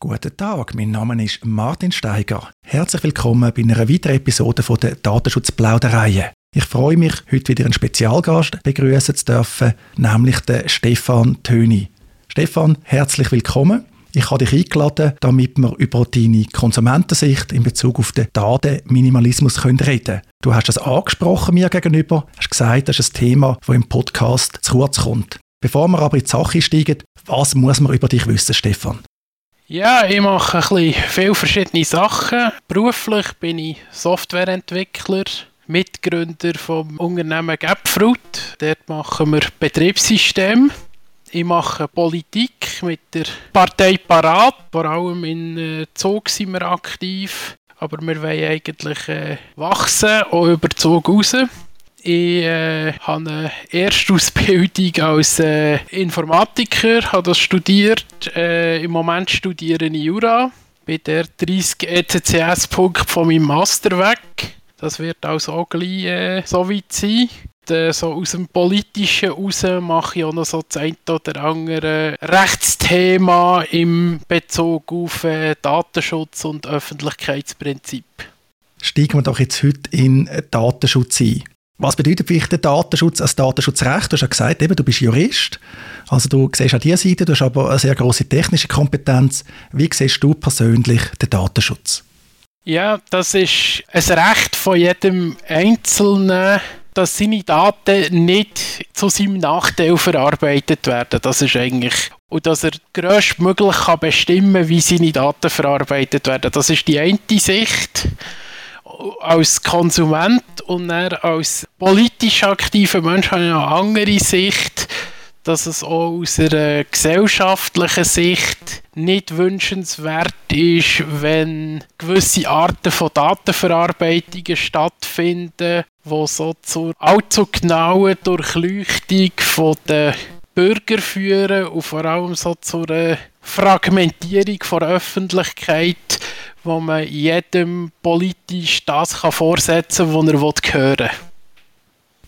Guten Tag, mein Name ist Martin Steiger. Herzlich willkommen bei einer weiteren Episode von der Datenschutzplauderei. Ich freue mich, heute wieder einen Spezialgast begrüßen zu dürfen, nämlich den Stefan Töni. Stefan, herzlich willkommen. Ich habe dich eingeladen, damit wir über deine Konsumentensicht in Bezug auf den Datenminimalismus reden können. Du hast es angesprochen mir gegenüber, hast gesagt, das ist ein Thema, das im Podcast zu kurz kommt. Bevor wir aber in die Sache steigen, was muss man über dich wissen, Stefan? Ja, ich mache ein bisschen viele verschiedene Sachen. Beruflich bin ich Softwareentwickler, Mitgründer vom Unternehmen Gapfruit. Dort machen wir Betriebssysteme. Ich mache Politik mit der Partei Parat. Vor allem in äh, Zug sind wir aktiv. Aber wir wollen eigentlich äh, wachsen, auch über Zug raus. Ich äh, habe eine Erstausbildung als äh, Informatiker, habe das studiert. Äh, Im Moment studiere ich Jura. Bin der 30 ECCS-Punkt von meinem Master weg. Das wird auch gleich äh, so weit sein. Äh, so aus dem Politischen raus mache ich auch noch so das ein oder andere Rechtsthema im Bezug auf äh, Datenschutz und Öffentlichkeitsprinzip. Steigen wir doch jetzt heute in Datenschutz ein. Was bedeutet dich der Datenschutz als Datenschutzrecht? Du hast ja gesagt, eben, du bist Jurist, also du siehst an dieser Seite, du hast aber eine sehr große technische Kompetenz. Wie siehst du persönlich den Datenschutz? Ja, das ist ein Recht von jedem Einzelnen, dass seine Daten nicht zu seinem Nachteil verarbeitet werden. Das ist eigentlich und dass er größtmöglich kann bestimmen, wie seine Daten verarbeitet werden. Das ist die eine Sicht als Konsument und dann als politisch aktiver Mensch habe ich eine andere Sicht, dass es auch aus einer gesellschaftlichen Sicht nicht wünschenswert ist, wenn gewisse Arten von Datenverarbeitungen stattfinden, wo so zur allzu genauen Durchleuchtung der Bürger führen und vor allem so zur Fragmentierung der Öffentlichkeit, wo man jedem politisch das kann vorsetzen kann, was er hören will.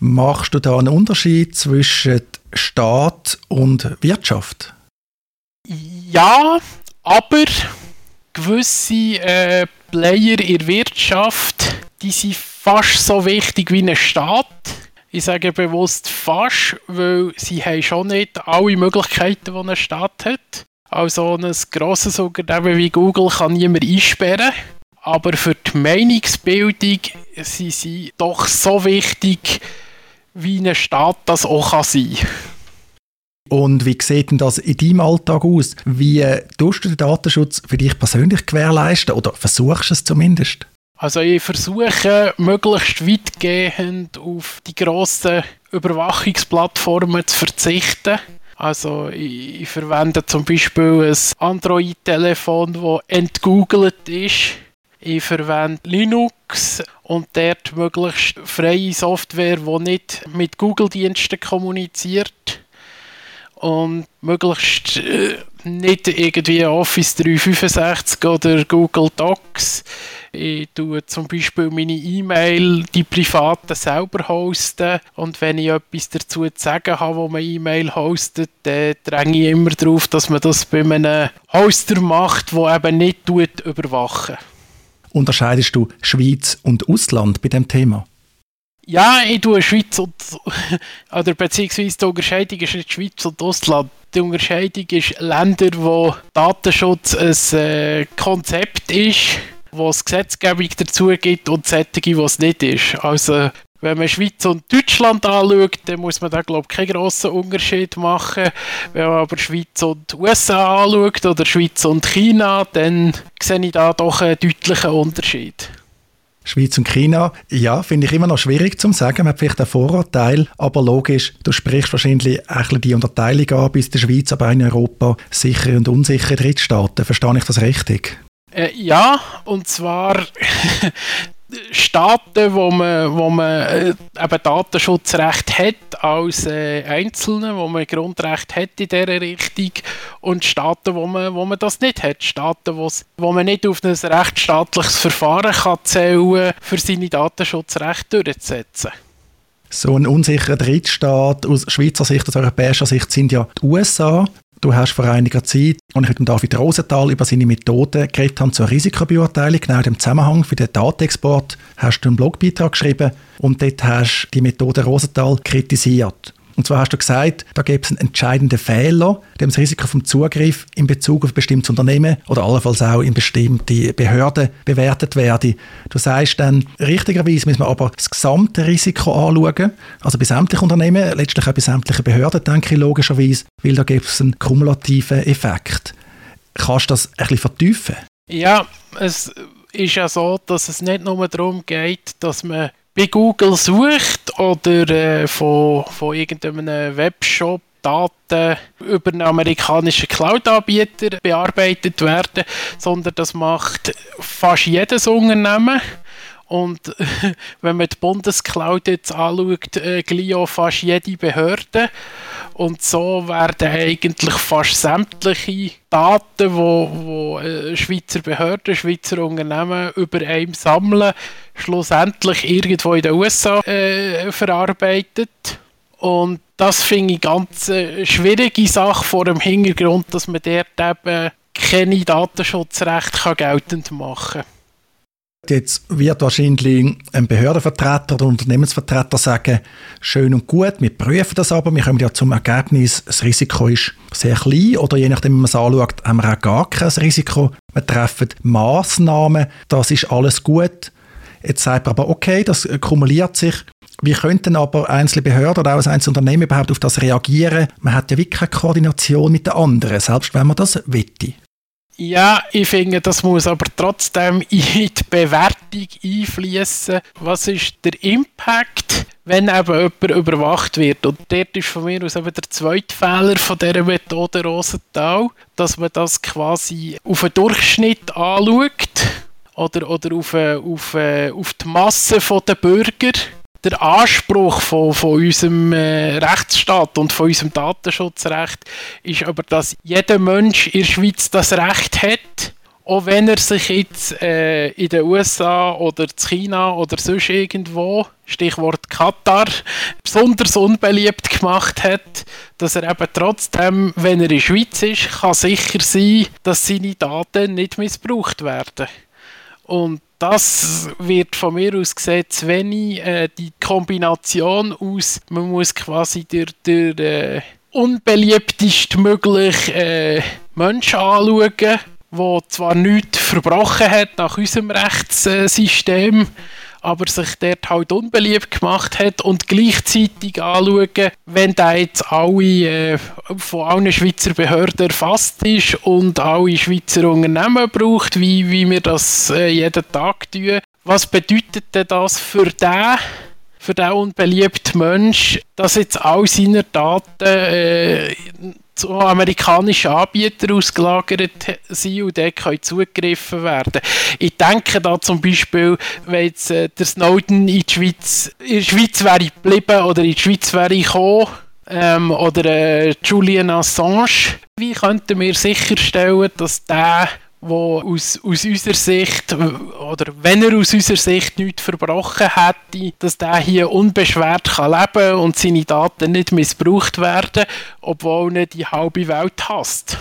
Machst du da einen Unterschied zwischen Staat und Wirtschaft? Ja, aber gewisse äh, Player in der Wirtschaft, die sind fast so wichtig wie ein Staat. Ich sage bewusst fast, weil sie haben schon nicht alle Möglichkeiten, die ein Staat hat. Also ein grosses Unternehmen wie Google kann niemand einsperren. Aber für die Meinungsbildung sind sie doch so wichtig, wie ein Staat das auch kann sein Und wie sieht denn das in deinem Alltag aus? Wie tust du den Datenschutz für dich persönlich gewährleisten oder versuchst du es zumindest? Also ich versuche möglichst weitgehend auf die grossen Überwachungsplattformen zu verzichten. Also ich, ich verwende zum Beispiel ein Android-Telefon, das entgoogelt ist. Ich verwende Linux und dort möglichst freie Software, die nicht mit Google-Diensten kommuniziert. Und möglichst äh, nicht irgendwie Office 365 oder Google Docs. Ich tue zum Beispiel meine E-Mail, die privaten selber hosten und wenn ich etwas dazu zu sagen habe, wo man E-Mail hostet, dann dränge ich immer darauf, dass man das bei einem Hoster macht, der eben nicht tut. Unterscheidest du Schweiz und Ausland bei dem Thema? Ja, ich tue Schweiz und oder beziehungsweise die Unterscheidung ist nicht Schweiz und Ausland. Die Unterscheidung ist Länder, wo Datenschutz ein äh, Konzept ist wo es Gesetzgebung dazu gibt und solche, wo es nicht ist. Also wenn man Schweiz und Deutschland anschaut, dann muss man da glaube ich keinen grossen Unterschied machen. Wenn man aber Schweiz und USA anschaut oder Schweiz und China, dann sehe ich da doch einen deutlichen Unterschied. Schweiz und China, ja, finde ich immer noch schwierig zu sagen. Man hat vielleicht einen Vorurteil, aber logisch, du sprichst wahrscheinlich ein die Unterteilung an, bis der Schweiz, aber in Europa sichere und unsichere Drittstaaten. Verstehe ich das richtig? Äh, ja, und zwar Staaten, wo man, wo man äh, eben Datenschutzrecht hat als äh, Einzelne, wo man Grundrecht hat in dieser Richtung und Staaten, wo man, wo man das nicht hat. Staaten, wo man nicht auf ein rechtsstaatliches Verfahren kann zählen für seine Datenschutzrechte durchzusetzen. So ein unsicherer Drittstaat aus Schweizer Sicht, aus europäischer Sicht sind ja die USA. Du hast vor einiger Zeit, als ich mit David Rosenthal über seine Methoden geredet habe zur Risikobeurteilung, genau im Zusammenhang für den Datenexport, hast du einen Blogbeitrag geschrieben und dort hast du die Methode Rosenthal kritisiert. Und zwar hast du gesagt, da gäbe es einen entscheidenden Fehler, dem das Risiko vom Zugriff in Bezug auf ein bestimmtes Unternehmen oder allenfalls auch in bestimmte Behörden bewertet werde. Du sagst dann, richtigerweise müssen wir aber das gesamte Risiko anschauen, also bei sämtlichen Unternehmen, letztlich auch bei sämtlichen Behörden, denke ich logischerweise, weil da gibt es einen kumulativen Effekt. Kannst du das ein bisschen vertiefen? Ja, es ist ja so, dass es nicht nur darum geht, dass man bei Google sucht oder äh, von, von irgendeinem Webshop Daten über einen amerikanischen Cloud-Anbieter bearbeitet werden, sondern das macht fast jedes Unternehmen. Und wenn man die Bundescloud jetzt anschaut, äh, Glio fast jede Behörde. Und so werden eigentlich fast sämtliche Daten, wo, wo äh, Schweizer Behörden, Schweizer Unternehmen über einem sammeln, schlussendlich irgendwo in den USA äh, verarbeitet. Und das finde ich ganz eine schwierige Sache vor dem Hintergrund, dass man dort eben keine Datenschutzrechte geltend machen kann. Jetzt wird wahrscheinlich ein Behördenvertreter oder Unternehmensvertreter sagen, schön und gut, wir prüfen das aber, wir kommen ja zum Ergebnis, das Risiko ist sehr klein oder je nachdem, wie man es anschaut, haben wir auch gar kein Risiko. Wir treffen Massnahmen, das ist alles gut. Jetzt sagt man aber, okay, das kumuliert sich. Wie könnten aber einzelne Behörden oder auch ein einzelnes Unternehmen überhaupt auf das reagieren? Man hat ja wirklich keine Koordination mit den anderen, selbst wenn man das wette. Ja, ich finde, das muss aber trotzdem in die Bewertung einfließen. Was ist der Impact, wenn eben jemand überwacht wird? Und dort ist von mir aus eben der zweite Fehler von dieser Methode Rosenthal, dass man das quasi auf einen Durchschnitt anschaut oder, oder auf, auf, auf die Masse der Bürger der Anspruch von, von unserem äh, Rechtsstaat und von unserem Datenschutzrecht ist aber, dass jeder Mensch in der Schweiz das Recht hat, auch wenn er sich jetzt äh, in den USA oder in China oder sonst irgendwo, Stichwort Katar, besonders unbeliebt gemacht hat, dass er eben trotzdem, wenn er in der Schweiz ist, kann sicher sein, dass seine Daten nicht missbraucht werden. Und das wird von mir aus gesehen zu wenig. Äh, die Kombination aus, man muss quasi der, der äh, unbeliebtest mögliche äh, Mensch anschauen, der zwar nichts verbrochen hat nach unserem Rechtssystem, aber sich dort halt unbeliebt gemacht hat und gleichzeitig anschauen, wenn der jetzt alle äh, von allen Schweizer Behörden erfasst ist und alle Schweizer Unternehmen braucht, wie, wie wir das äh, jeden Tag tun. Was bedeutet denn das für den, für den unbeliebten Mensch, dass jetzt all seine Daten äh, zu amerikanischen Anbietern ausgelagert sind und dort können zugegriffen werden. Ich denke da zum Beispiel, wenn jetzt äh, der Snowden in, die Schweiz, in der Schweiz wäre geblieben oder in die Schweiz wäre gekommen, ähm, oder äh, Julian Assange, wie könnten wir sicherstellen, dass der wo aus, aus unserer Sicht, oder wenn er aus unserer Sicht nichts verbrochen hätte, dass der hier unbeschwert kann leben und seine Daten nicht missbraucht werden, obwohl er die halbe Welt hasst.